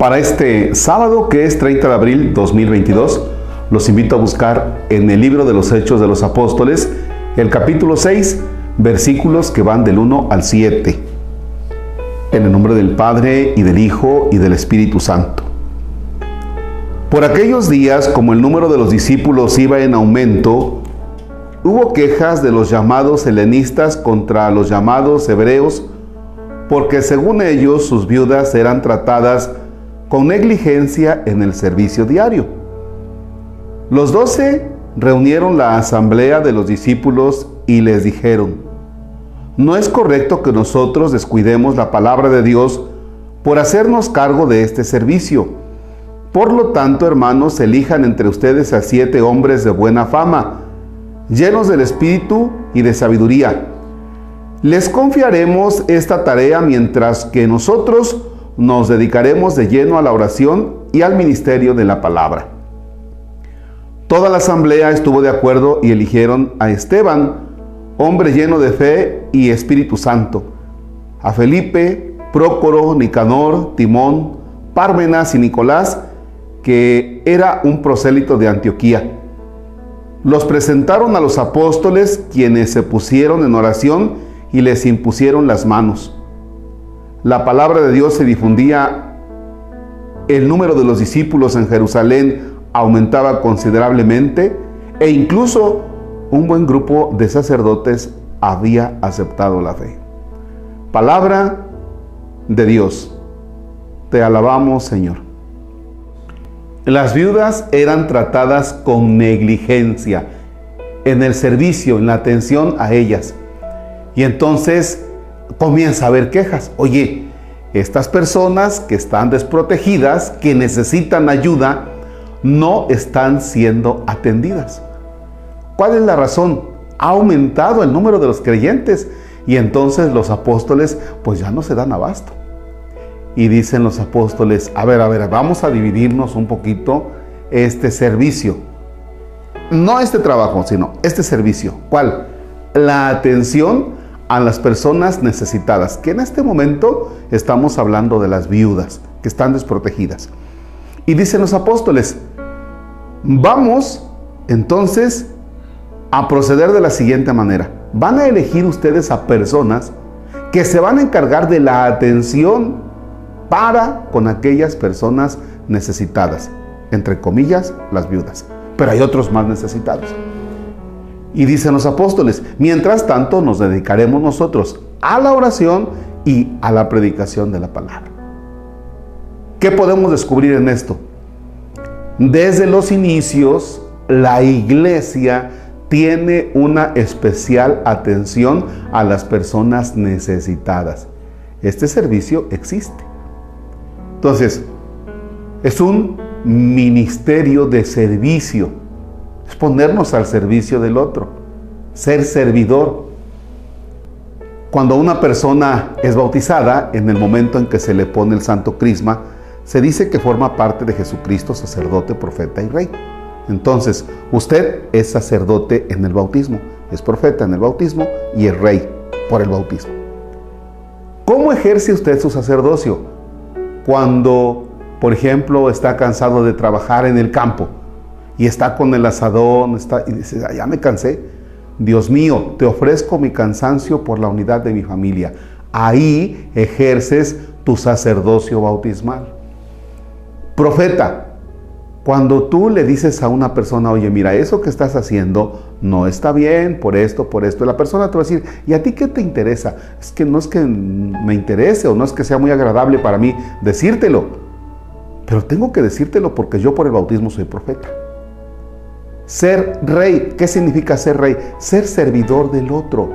Para este sábado, que es 30 de abril 2022, los invito a buscar en el libro de los Hechos de los Apóstoles el capítulo 6, versículos que van del 1 al 7. En el nombre del Padre y del Hijo y del Espíritu Santo. Por aquellos días, como el número de los discípulos iba en aumento, hubo quejas de los llamados helenistas contra los llamados hebreos, porque según ellos sus viudas eran tratadas con negligencia en el servicio diario. Los doce reunieron la asamblea de los discípulos y les dijeron, no es correcto que nosotros descuidemos la palabra de Dios por hacernos cargo de este servicio. Por lo tanto, hermanos, elijan entre ustedes a siete hombres de buena fama, llenos del Espíritu y de sabiduría. Les confiaremos esta tarea mientras que nosotros nos dedicaremos de lleno a la oración y al ministerio de la palabra. Toda la asamblea estuvo de acuerdo y eligieron a Esteban, hombre lleno de fe y Espíritu Santo, a Felipe, Prócoro, Nicanor, Timón, Pármenas y Nicolás, que era un prosélito de Antioquía. Los presentaron a los apóstoles, quienes se pusieron en oración y les impusieron las manos la palabra de Dios se difundía, el número de los discípulos en Jerusalén aumentaba considerablemente e incluso un buen grupo de sacerdotes había aceptado la fe. Palabra de Dios. Te alabamos, Señor. Las viudas eran tratadas con negligencia en el servicio, en la atención a ellas. Y entonces comienza a haber quejas. Oye, estas personas que están desprotegidas, que necesitan ayuda, no están siendo atendidas. ¿Cuál es la razón? Ha aumentado el número de los creyentes y entonces los apóstoles pues ya no se dan abasto. Y dicen los apóstoles, a ver, a ver, vamos a dividirnos un poquito este servicio. No este trabajo, sino este servicio. ¿Cuál? La atención a las personas necesitadas, que en este momento estamos hablando de las viudas que están desprotegidas. Y dicen los apóstoles, vamos entonces a proceder de la siguiente manera. Van a elegir ustedes a personas que se van a encargar de la atención para con aquellas personas necesitadas, entre comillas, las viudas. Pero hay otros más necesitados. Y dicen los apóstoles, mientras tanto nos dedicaremos nosotros a la oración y a la predicación de la palabra. ¿Qué podemos descubrir en esto? Desde los inicios, la iglesia tiene una especial atención a las personas necesitadas. Este servicio existe. Entonces, es un ministerio de servicio es ponernos al servicio del otro, ser servidor. Cuando una persona es bautizada, en el momento en que se le pone el santo crisma, se dice que forma parte de Jesucristo, sacerdote, profeta y rey. Entonces, usted es sacerdote en el bautismo, es profeta en el bautismo y es rey por el bautismo. ¿Cómo ejerce usted su sacerdocio? Cuando, por ejemplo, está cansado de trabajar en el campo y está con el asadón, está, y dice, ya me cansé. Dios mío, te ofrezco mi cansancio por la unidad de mi familia. Ahí ejerces tu sacerdocio bautismal. Profeta, cuando tú le dices a una persona, oye, mira, eso que estás haciendo no está bien, por esto, por esto, la persona te va a decir, ¿y a ti qué te interesa? Es que no es que me interese o no es que sea muy agradable para mí decírtelo, pero tengo que decírtelo porque yo por el bautismo soy profeta. Ser rey, ¿qué significa ser rey? Ser servidor del otro,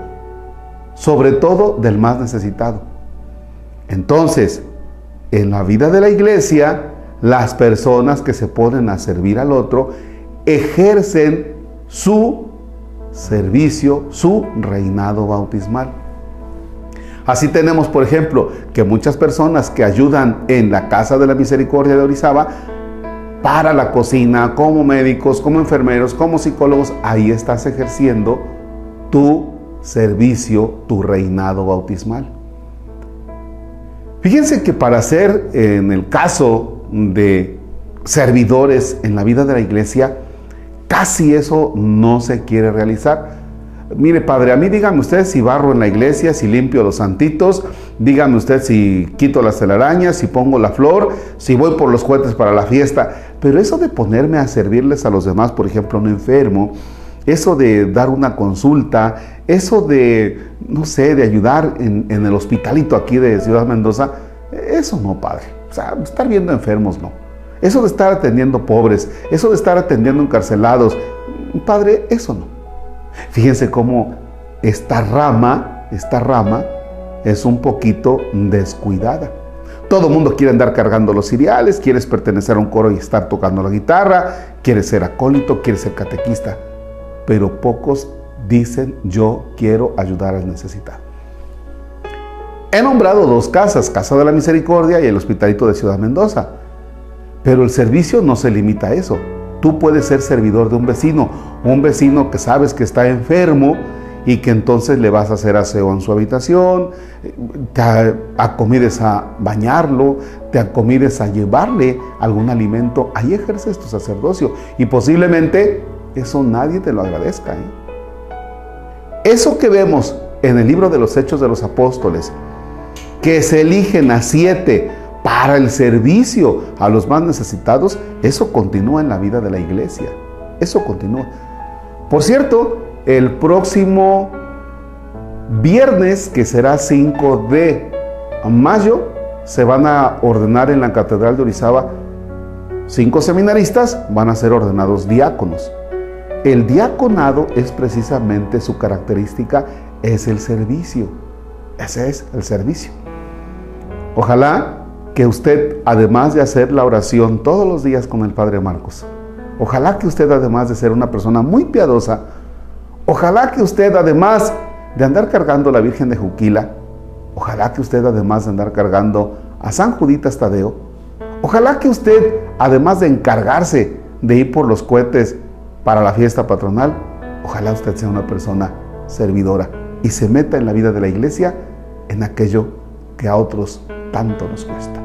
sobre todo del más necesitado. Entonces, en la vida de la iglesia, las personas que se ponen a servir al otro ejercen su servicio, su reinado bautismal. Así tenemos, por ejemplo, que muchas personas que ayudan en la Casa de la Misericordia de Orizaba para la cocina, como médicos, como enfermeros, como psicólogos, ahí estás ejerciendo tu servicio, tu reinado bautismal. Fíjense que para ser, en el caso de servidores en la vida de la iglesia, casi eso no se quiere realizar. Mire, padre, a mí dígame usted si barro en la iglesia, si limpio los santitos, dígame usted si quito las telarañas, si pongo la flor, si voy por los cohetes para la fiesta. Pero eso de ponerme a servirles a los demás, por ejemplo, un enfermo, eso de dar una consulta, eso de, no sé, de ayudar en, en el hospitalito aquí de Ciudad Mendoza, eso no, padre. O sea, estar viendo enfermos, no. Eso de estar atendiendo pobres, eso de estar atendiendo encarcelados, padre, eso no. Fíjense cómo esta rama, esta rama es un poquito descuidada. Todo el mundo quiere andar cargando los cereales, quieres pertenecer a un coro y estar tocando la guitarra, quieres ser acólito, quieres ser catequista, pero pocos dicen yo quiero ayudar al necesitado. He nombrado dos casas, Casa de la Misericordia y el Hospitalito de Ciudad Mendoza, pero el servicio no se limita a eso. Tú puedes ser servidor de un vecino, un vecino que sabes que está enfermo y que entonces le vas a hacer aseo en su habitación, te acomides a bañarlo, te acomides a llevarle algún alimento, ahí ejerces tu sacerdocio y posiblemente eso nadie te lo agradezca. ¿eh? Eso que vemos en el libro de los Hechos de los Apóstoles, que se eligen a siete para el servicio a los más necesitados, eso continúa en la vida de la iglesia. Eso continúa. Por cierto, el próximo viernes, que será 5 de mayo, se van a ordenar en la Catedral de Orizaba cinco seminaristas, van a ser ordenados diáconos. El diaconado es precisamente su característica, es el servicio. Ese es el servicio. Ojalá que usted, además de hacer la oración todos los días con el Padre Marcos, ojalá que usted, además de ser una persona muy piadosa, ojalá que usted, además de andar cargando a la Virgen de Juquila, ojalá que usted, además de andar cargando a San Juditas Tadeo, ojalá que usted, además de encargarse de ir por los cohetes para la fiesta patronal, ojalá usted sea una persona servidora y se meta en la vida de la iglesia en aquello que a otros tanto nos cuesta.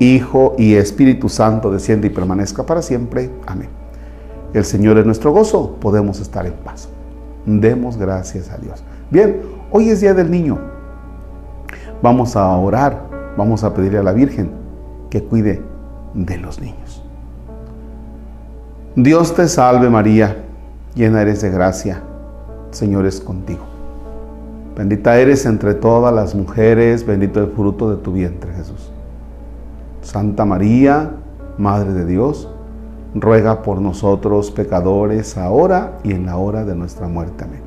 Hijo y Espíritu Santo desciende y permanezca para siempre. Amén. El Señor es nuestro gozo, podemos estar en paz. Demos gracias a Dios. Bien, hoy es Día del Niño. Vamos a orar, vamos a pedirle a la Virgen que cuide de los niños. Dios te salve María, llena eres de gracia, Señor es contigo. Bendita eres entre todas las mujeres, bendito el fruto de tu vientre Jesús. Santa María, Madre de Dios, ruega por nosotros pecadores, ahora y en la hora de nuestra muerte. Amén.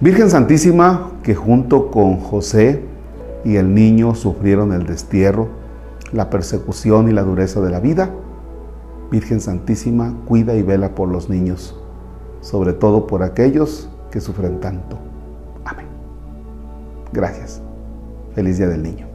Virgen Santísima, que junto con José y el niño sufrieron el destierro, la persecución y la dureza de la vida, Virgen Santísima, cuida y vela por los niños, sobre todo por aquellos que sufren tanto. Amén. Gracias. Feliz Día del Niño.